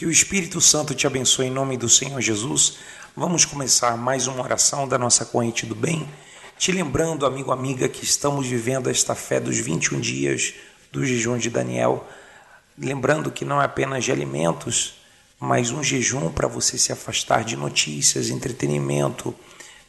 Que o Espírito Santo te abençoe em nome do Senhor Jesus. Vamos começar mais uma oração da nossa corrente do bem. Te lembrando, amigo, amiga, que estamos vivendo esta fé dos 21 dias do jejum de Daniel. Lembrando que não é apenas de alimentos, mas um jejum para você se afastar de notícias, entretenimento,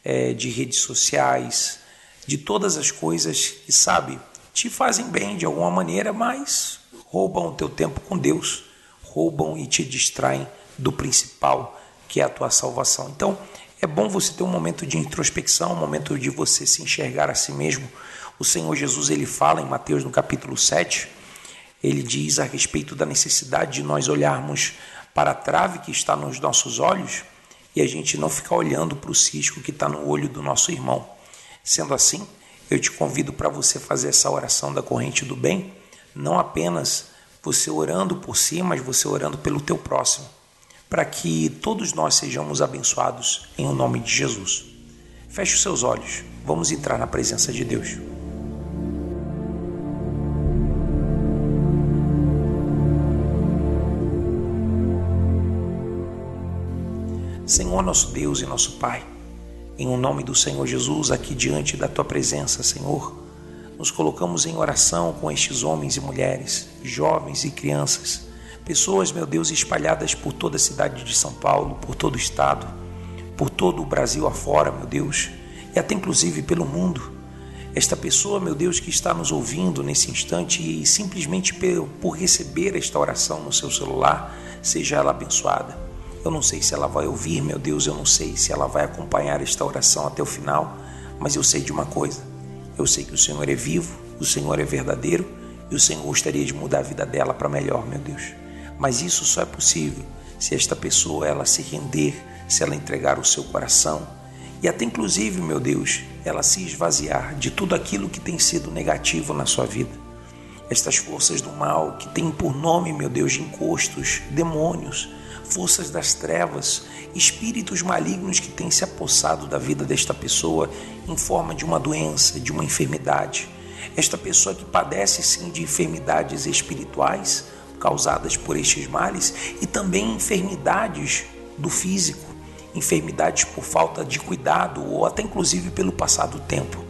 é, de redes sociais, de todas as coisas que, sabe, te fazem bem de alguma maneira, mas roubam o teu tempo com Deus roubam e te distraem do principal, que é a tua salvação. Então, é bom você ter um momento de introspecção, um momento de você se enxergar a si mesmo. O Senhor Jesus ele fala em Mateus no capítulo 7, ele diz a respeito da necessidade de nós olharmos para a trave que está nos nossos olhos e a gente não ficar olhando para o cisco que está no olho do nosso irmão. Sendo assim, eu te convido para você fazer essa oração da corrente do bem, não apenas você orando por si, mas você orando pelo teu próximo, para que todos nós sejamos abençoados em o nome de Jesus. Feche os seus olhos, vamos entrar na presença de Deus. Senhor nosso Deus e nosso Pai, em o nome do Senhor Jesus, aqui diante da tua presença, Senhor, nos colocamos em oração com estes homens e mulheres, jovens e crianças, pessoas, meu Deus, espalhadas por toda a cidade de São Paulo, por todo o estado, por todo o Brasil afora, meu Deus, e até inclusive pelo mundo. Esta pessoa, meu Deus, que está nos ouvindo nesse instante e simplesmente por receber esta oração no seu celular, seja ela abençoada. Eu não sei se ela vai ouvir, meu Deus, eu não sei se ela vai acompanhar esta oração até o final, mas eu sei de uma coisa eu sei que o Senhor é vivo, o Senhor é verdadeiro e o Senhor gostaria de mudar a vida dela para melhor, meu Deus. Mas isso só é possível se esta pessoa ela se render, se ela entregar o seu coração e até inclusive, meu Deus, ela se esvaziar de tudo aquilo que tem sido negativo na sua vida. Estas forças do mal que têm por nome, meu Deus, de encostos, demônios, forças das trevas, espíritos malignos que têm se apossado da vida desta pessoa em forma de uma doença, de uma enfermidade. Esta pessoa que padece sim de enfermidades espirituais causadas por estes males e também enfermidades do físico, enfermidades por falta de cuidado ou até inclusive pelo passado tempo.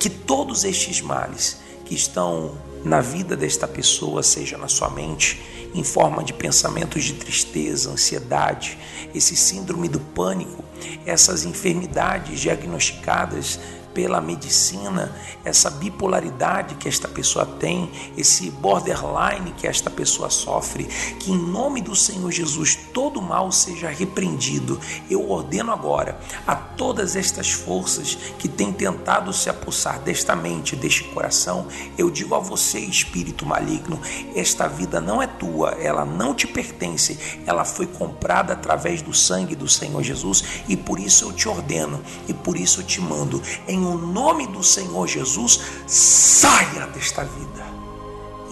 Que todos estes males que estão na vida desta pessoa, seja na sua mente, em forma de pensamentos de tristeza, ansiedade, esse síndrome do pânico, essas enfermidades diagnosticadas pela medicina, essa bipolaridade que esta pessoa tem, esse borderline que esta pessoa sofre, que em nome do Senhor Jesus todo mal seja repreendido. Eu ordeno agora a todas estas forças que têm tentado se apossar desta mente, deste coração, eu digo a você, espírito maligno, esta vida não é tua, ela não te pertence, ela foi comprada através do sangue do Senhor Jesus e por isso eu te ordeno e por isso eu te mando em em o nome do Senhor Jesus, saia desta vida.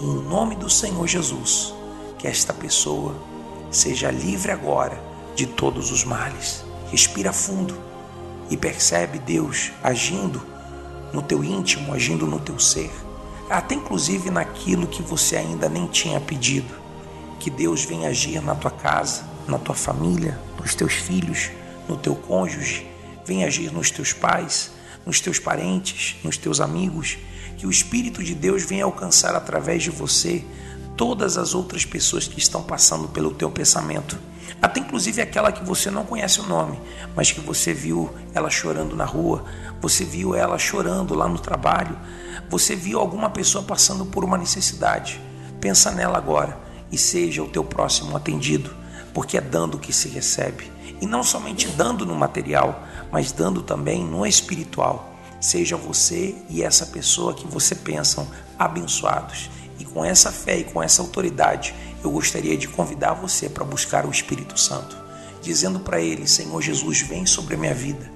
Em nome do Senhor Jesus, que esta pessoa seja livre agora de todos os males. Respira fundo e percebe Deus agindo no teu íntimo, agindo no teu ser, até inclusive naquilo que você ainda nem tinha pedido. Que Deus venha agir na tua casa, na tua família, nos teus filhos, no teu cônjuge, venha agir nos teus pais, nos teus parentes, nos teus amigos, que o Espírito de Deus venha alcançar através de você todas as outras pessoas que estão passando pelo teu pensamento. Até inclusive aquela que você não conhece o nome, mas que você viu ela chorando na rua, você viu ela chorando lá no trabalho, você viu alguma pessoa passando por uma necessidade. Pensa nela agora e seja o teu próximo atendido, porque é dando que se recebe. E não somente dando no material, mas dando também no espiritual. Seja você e essa pessoa que você pensam abençoados. E com essa fé e com essa autoridade, eu gostaria de convidar você para buscar o Espírito Santo, dizendo para ele: Senhor Jesus, vem sobre a minha vida.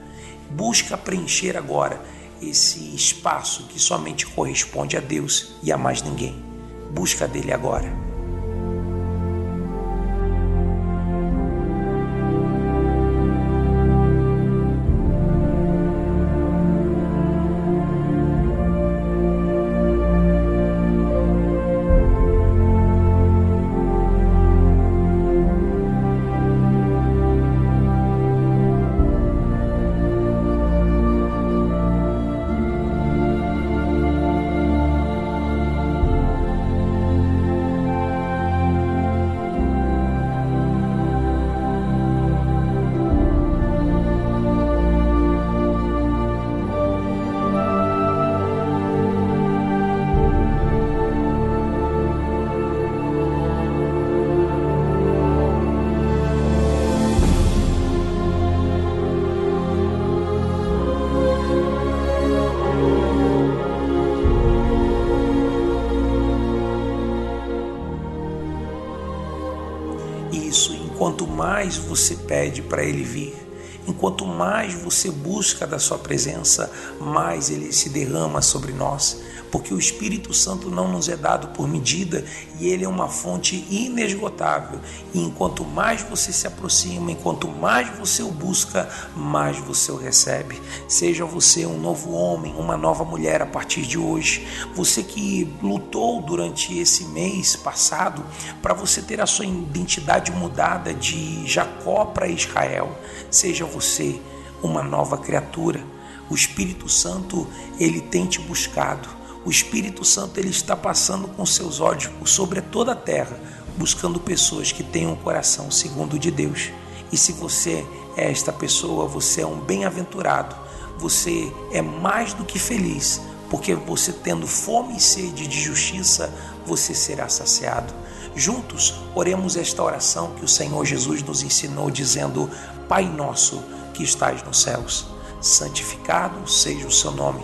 Busca preencher agora esse espaço que somente corresponde a Deus e a mais ninguém. Busca dele agora. Isso, enquanto mais você pede para Ele vir, enquanto mais você busca da Sua presença, mais Ele se derrama sobre nós porque o Espírito Santo não nos é dado por medida e ele é uma fonte inesgotável. E enquanto mais você se aproxima, enquanto mais você o busca, mais você o recebe. Seja você um novo homem, uma nova mulher a partir de hoje. Você que lutou durante esse mês passado para você ter a sua identidade mudada de Jacó para Israel. Seja você uma nova criatura. O Espírito Santo, ele tem te buscado o Espírito Santo ele está passando com seus olhos sobre toda a terra, buscando pessoas que tenham um coração segundo o de Deus. E se você é esta pessoa, você é um bem-aventurado, você é mais do que feliz, porque você tendo fome e sede de justiça, você será saciado. Juntos, oremos esta oração que o Senhor Jesus nos ensinou, dizendo: Pai nosso que estás nos céus, santificado seja o seu nome,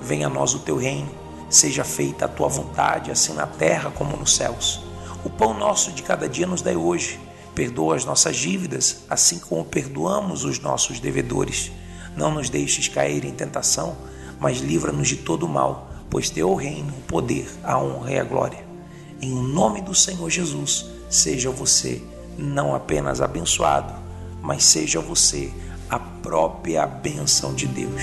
venha a nós o teu reino Seja feita a tua vontade, assim na terra como nos céus. O pão nosso de cada dia nos dai hoje. Perdoa as nossas dívidas, assim como perdoamos os nossos devedores. Não nos deixes cair em tentação, mas livra-nos de todo mal, pois teu reino, o poder, a honra e a glória. Em nome do Senhor Jesus, seja você não apenas abençoado, mas seja você a própria bênção de Deus.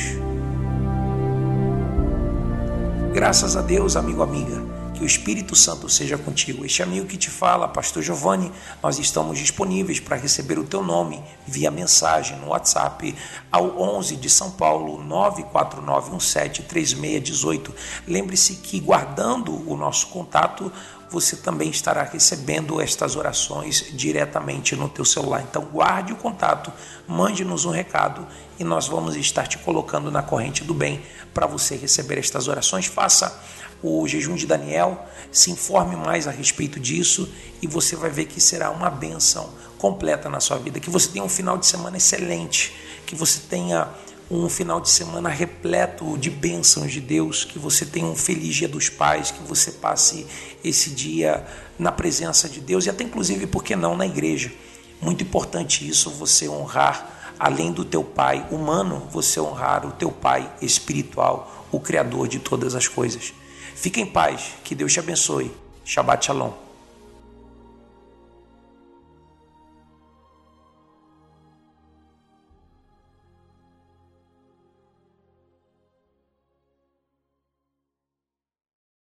Graças a Deus, amigo, amiga, que o Espírito Santo seja contigo. Este amigo que te fala, Pastor Giovanni, nós estamos disponíveis para receber o teu nome via mensagem no WhatsApp ao 11 de São Paulo 949173618. Lembre-se que guardando o nosso contato, você também estará recebendo estas orações diretamente no teu celular. Então guarde o contato, mande-nos um recado e nós vamos estar te colocando na corrente do bem para você receber estas orações. Faça o jejum de Daniel, se informe mais a respeito disso e você vai ver que será uma benção completa na sua vida. Que você tenha um final de semana excelente, que você tenha um final de semana repleto de bênçãos de Deus, que você tenha um feliz dia dos pais, que você passe esse dia na presença de Deus e até inclusive, por que não, na igreja. Muito importante isso, você honrar além do teu pai humano, você honrar o teu pai espiritual, o criador de todas as coisas. Fique em paz, que Deus te abençoe. Shabbat Shalom.